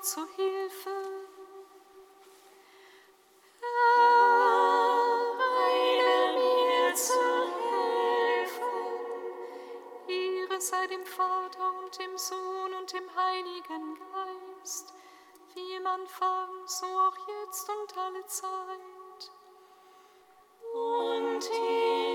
zu Hilfe. Eile mir zu Hilfe. Ihre sei dem Vater und dem Sohn und dem Heiligen Geist, wie im Anfang, so auch jetzt und alle Zeit. Und hier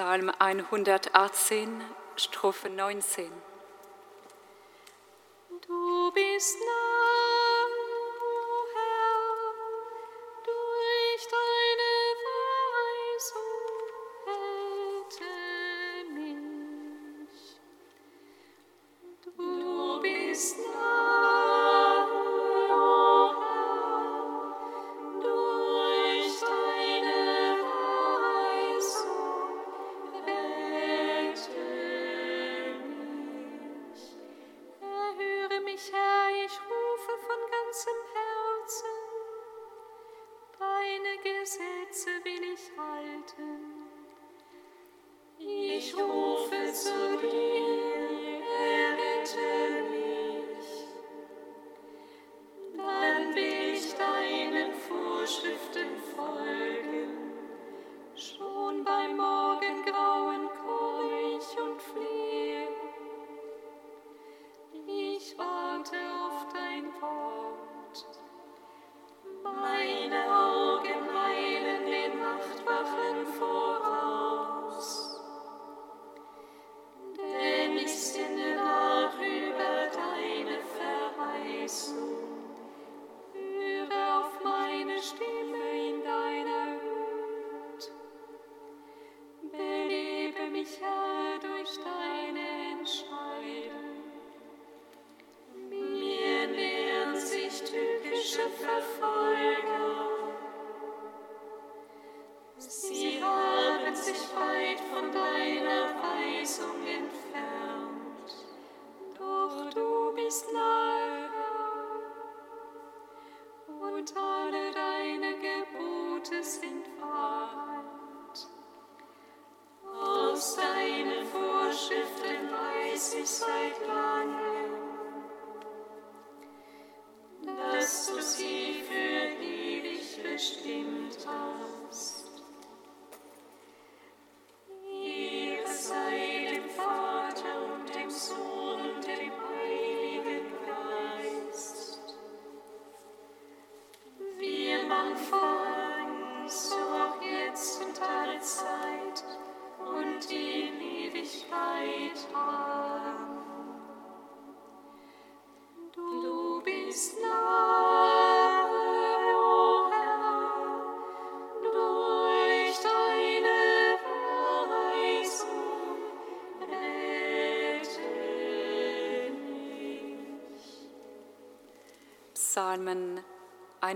Psalm 118, Strophe 19. Du bist nah Ich rufe zu dir, errette mich. Dann will ich deinen Vorschriften.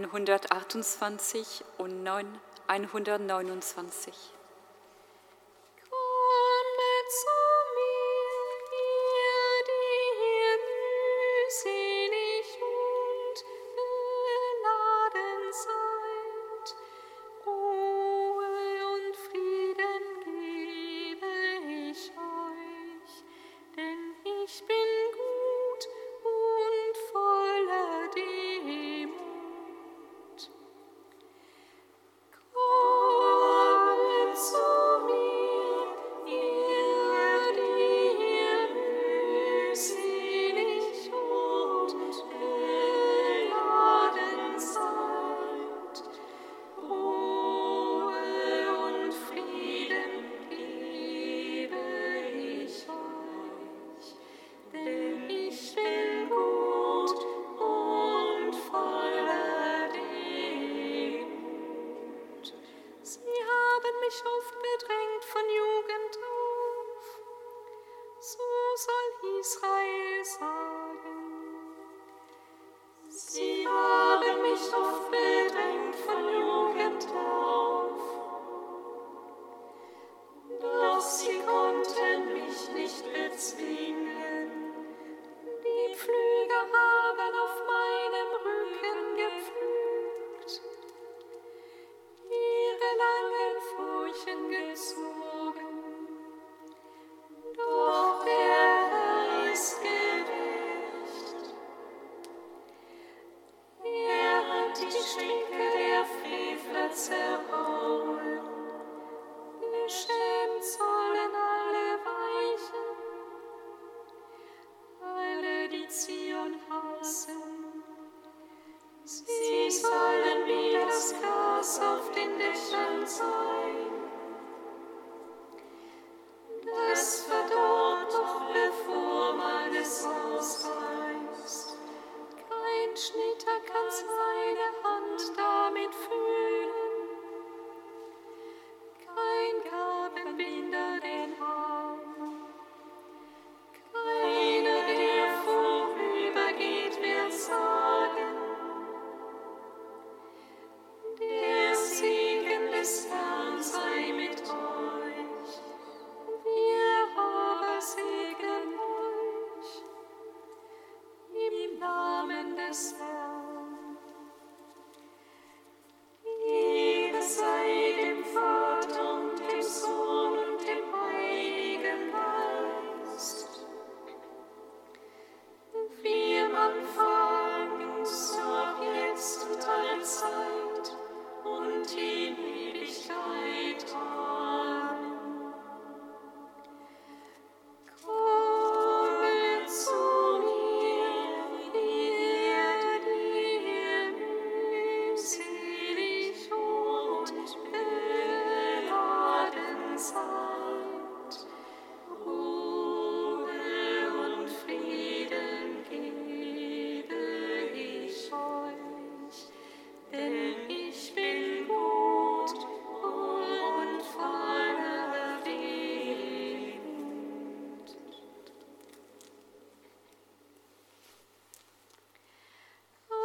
128 und 9, 129. soll Israel sagen. Sie haben mich oft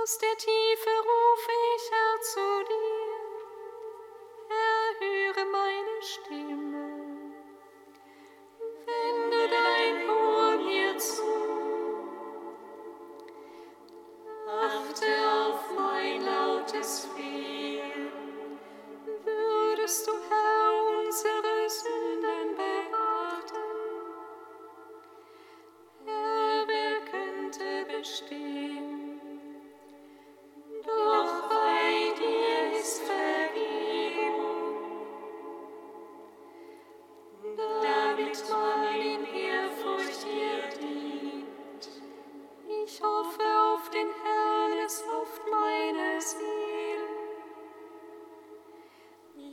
Aus der Tiefe rufe ich, Herr, zu dir. Ich hoffe auf den Herrn, es hofft meine Seele.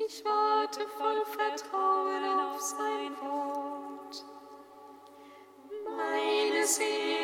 Ich warte voll Vertrauen auf sein Wort. Meine Seele.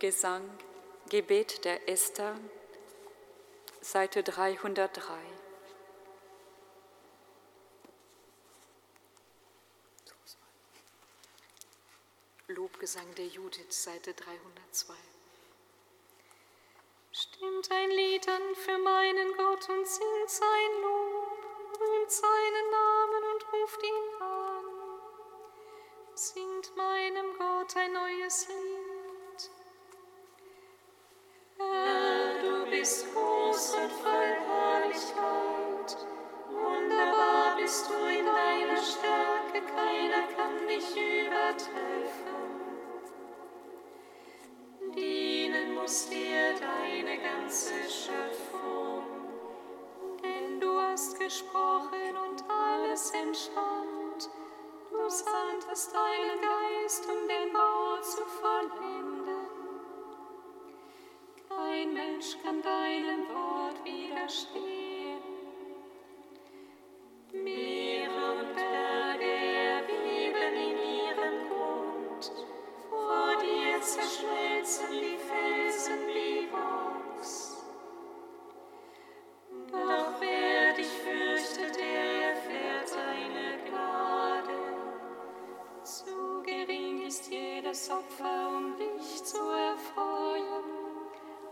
Lobgesang, Gebet der Esther, Seite 303. Lobgesang der Judith, Seite 302. Stimmt ein Lied an für meinen Gott und singt sein Lob, rühmt seinen Mensch kann deinem Wort widerstehen. Jedes Opfer, um dich zu erfreuen.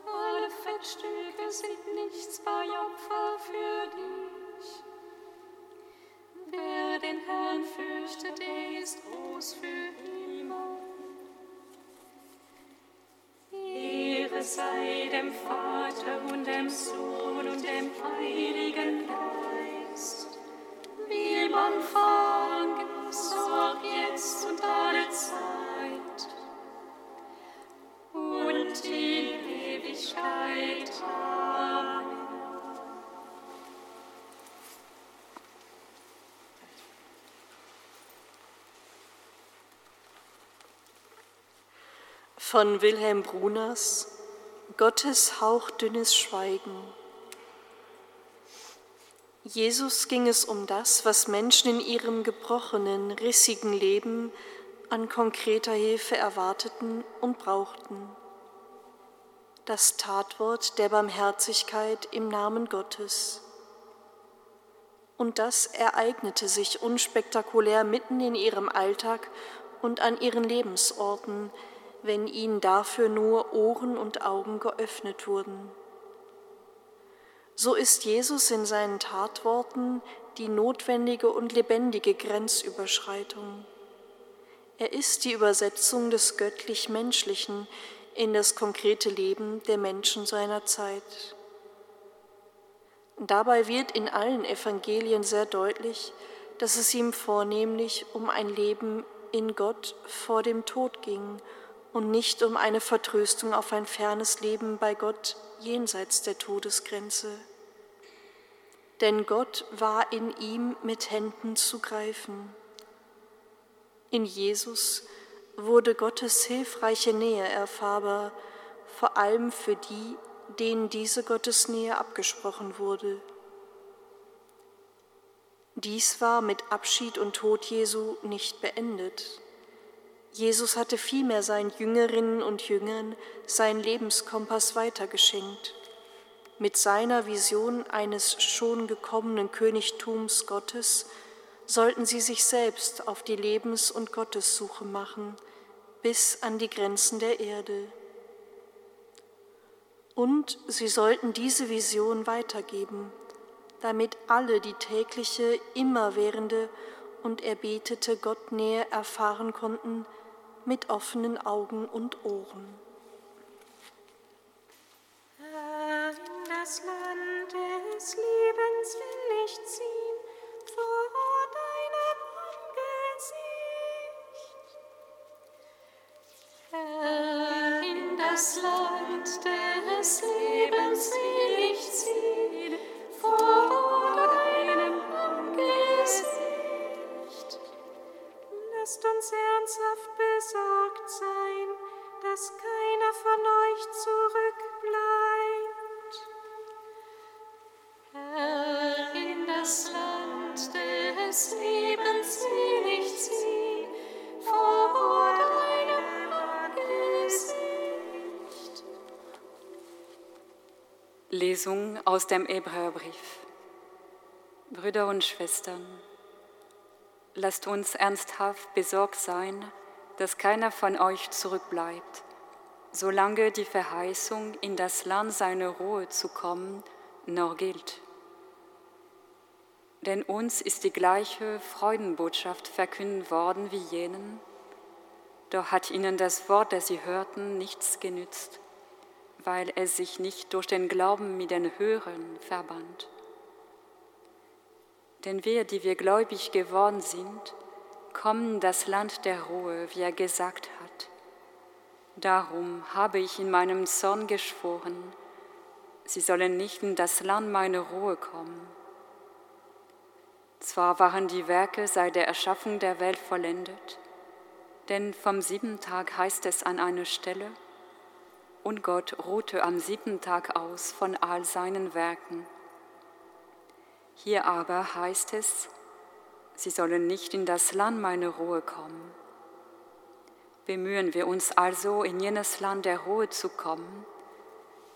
Alle Fettstücke sind nichts bei Opfer für dich. Wer den Herrn fürchtet, der ist groß für immer. Ehre sei dem Vater und dem Sohn und dem Heiligen Geist, wie im Anfang, Von Wilhelm Bruners Gottes hauchdünnes Schweigen. Jesus ging es um das, was Menschen in ihrem gebrochenen, rissigen Leben an konkreter Hilfe erwarteten und brauchten. Das Tatwort der Barmherzigkeit im Namen Gottes. Und das ereignete sich unspektakulär mitten in ihrem Alltag und an ihren Lebensorten, wenn ihnen dafür nur Ohren und Augen geöffnet wurden. So ist Jesus in seinen Tatworten die notwendige und lebendige Grenzüberschreitung. Er ist die Übersetzung des göttlich-menschlichen in das konkrete Leben der Menschen seiner Zeit. Dabei wird in allen Evangelien sehr deutlich, dass es ihm vornehmlich um ein Leben in Gott vor dem Tod ging und nicht um eine Vertröstung auf ein fernes Leben bei Gott jenseits der Todesgrenze. Denn Gott war in ihm mit Händen zu greifen. In Jesus wurde Gottes hilfreiche Nähe erfahrbar, vor allem für die, denen diese Gottesnähe abgesprochen wurde. Dies war mit Abschied und Tod Jesu nicht beendet. Jesus hatte vielmehr seinen Jüngerinnen und Jüngern seinen Lebenskompass weitergeschenkt. Mit seiner Vision eines schon gekommenen Königtums Gottes sollten sie sich selbst auf die Lebens- und Gottessuche machen, bis an die Grenzen der Erde. Und sie sollten diese Vision weitergeben, damit alle die tägliche, immerwährende und erbetete Gottnähe erfahren konnten mit offenen Augen und Ohren. In das Land des Lebens will ich ziehen, vor deinem Angesicht. In das Land des Lebens will ich ziehen, vor deinem Lasst uns ernsthaft besorgt sein, dass keiner von euch zurückbleibt. Herr, in das Land des Lebens will ich ziehen, vor deinem Angesicht. Lesung aus dem Hebräerbrief. Brüder und Schwestern, lasst uns ernsthaft besorgt sein, dass keiner von euch zurückbleibt, solange die Verheißung, in das Land seiner Ruhe zu kommen, noch gilt. Denn uns ist die gleiche Freudenbotschaft verkündet worden wie jenen, doch hat ihnen das Wort, das sie hörten, nichts genützt, weil es sich nicht durch den Glauben mit den Hörern verband. Denn wir, die wir gläubig geworden sind, kommen das Land der Ruhe, wie er gesagt hat. Darum habe ich in meinem Zorn geschworen, sie sollen nicht in das Land meiner Ruhe kommen. Zwar waren die Werke seit der Erschaffung der Welt vollendet, denn vom siebten Tag heißt es an einer Stelle, und Gott ruhte am siebten Tag aus von all seinen Werken. Hier aber heißt es, sie sollen nicht in das Land meiner Ruhe kommen. Bemühen wir uns also, in jenes Land der Ruhe zu kommen,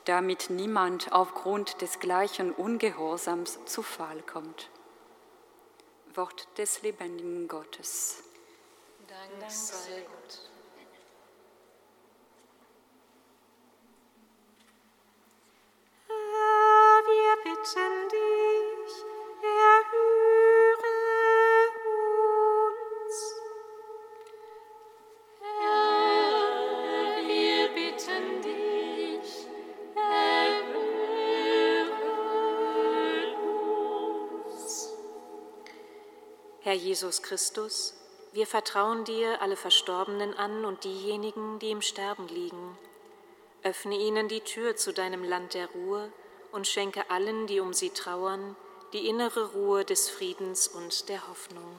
damit niemand aufgrund des gleichen Ungehorsams zu Fall kommt. Wort des lebendigen Gottes. Dank sei Gott. Jesus Christus, wir vertrauen dir alle Verstorbenen an und diejenigen, die im Sterben liegen. Öffne ihnen die Tür zu deinem Land der Ruhe und schenke allen, die um sie trauern, die innere Ruhe des Friedens und der Hoffnung.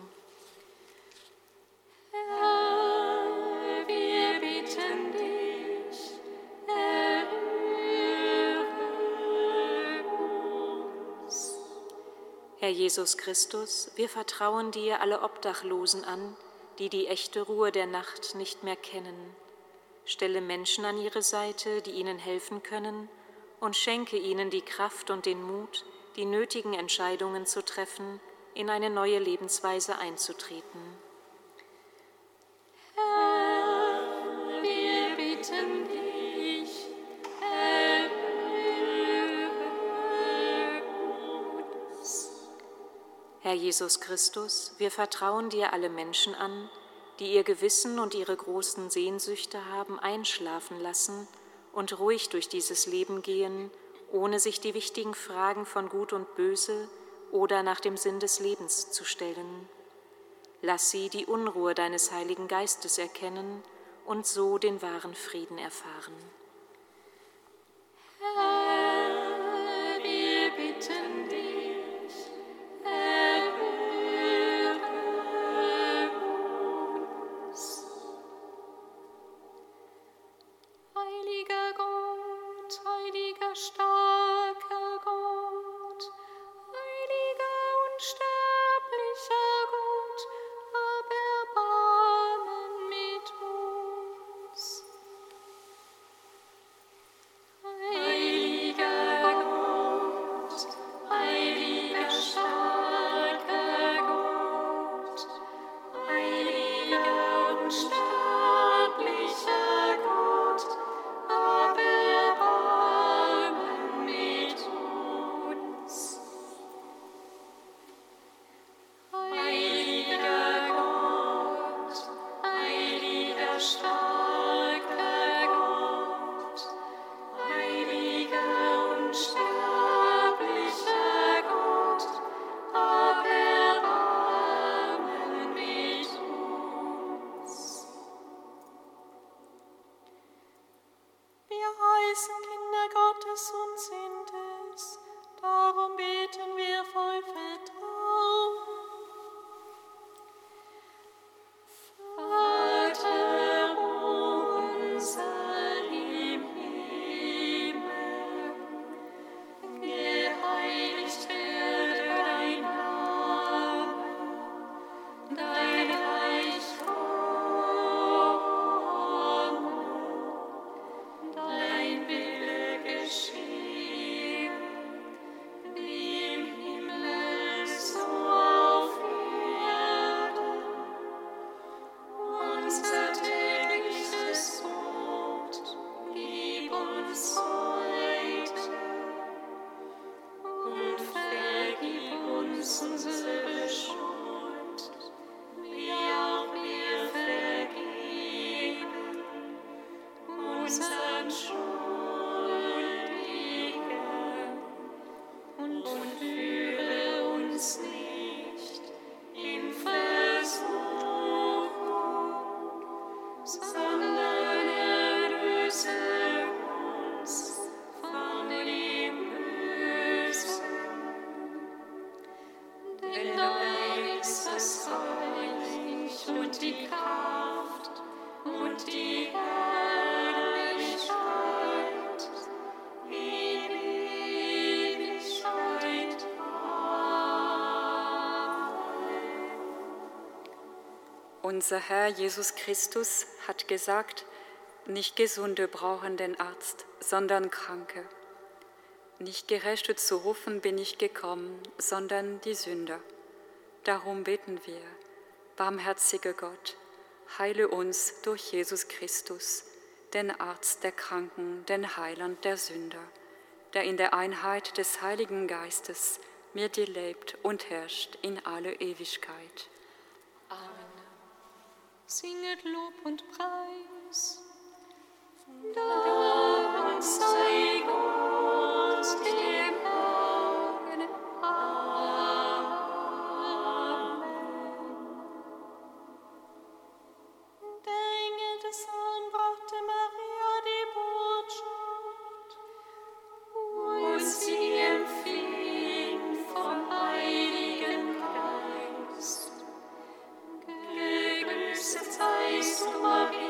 Herr Jesus Christus, wir vertrauen dir alle Obdachlosen an, die die echte Ruhe der Nacht nicht mehr kennen. Stelle Menschen an ihre Seite, die ihnen helfen können, und schenke ihnen die Kraft und den Mut, die nötigen Entscheidungen zu treffen, in eine neue Lebensweise einzutreten. Herr Jesus Christus, wir vertrauen dir alle Menschen an, die ihr Gewissen und ihre großen Sehnsüchte haben einschlafen lassen und ruhig durch dieses Leben gehen, ohne sich die wichtigen Fragen von Gut und Böse oder nach dem Sinn des Lebens zu stellen. Lass sie die Unruhe deines Heiligen Geistes erkennen und so den wahren Frieden erfahren. Unser Herr Jesus Christus hat gesagt, nicht Gesunde brauchen den Arzt, sondern Kranke. Nicht Gerechte zu rufen bin ich gekommen, sondern die Sünder. Darum beten wir, barmherziger Gott, heile uns durch Jesus Christus, den Arzt der Kranken, den Heiland der Sünder, der in der Einheit des Heiligen Geistes mit dir lebt und herrscht in alle Ewigkeit singet Lob und Preis. Dank sei Gott, der Mom.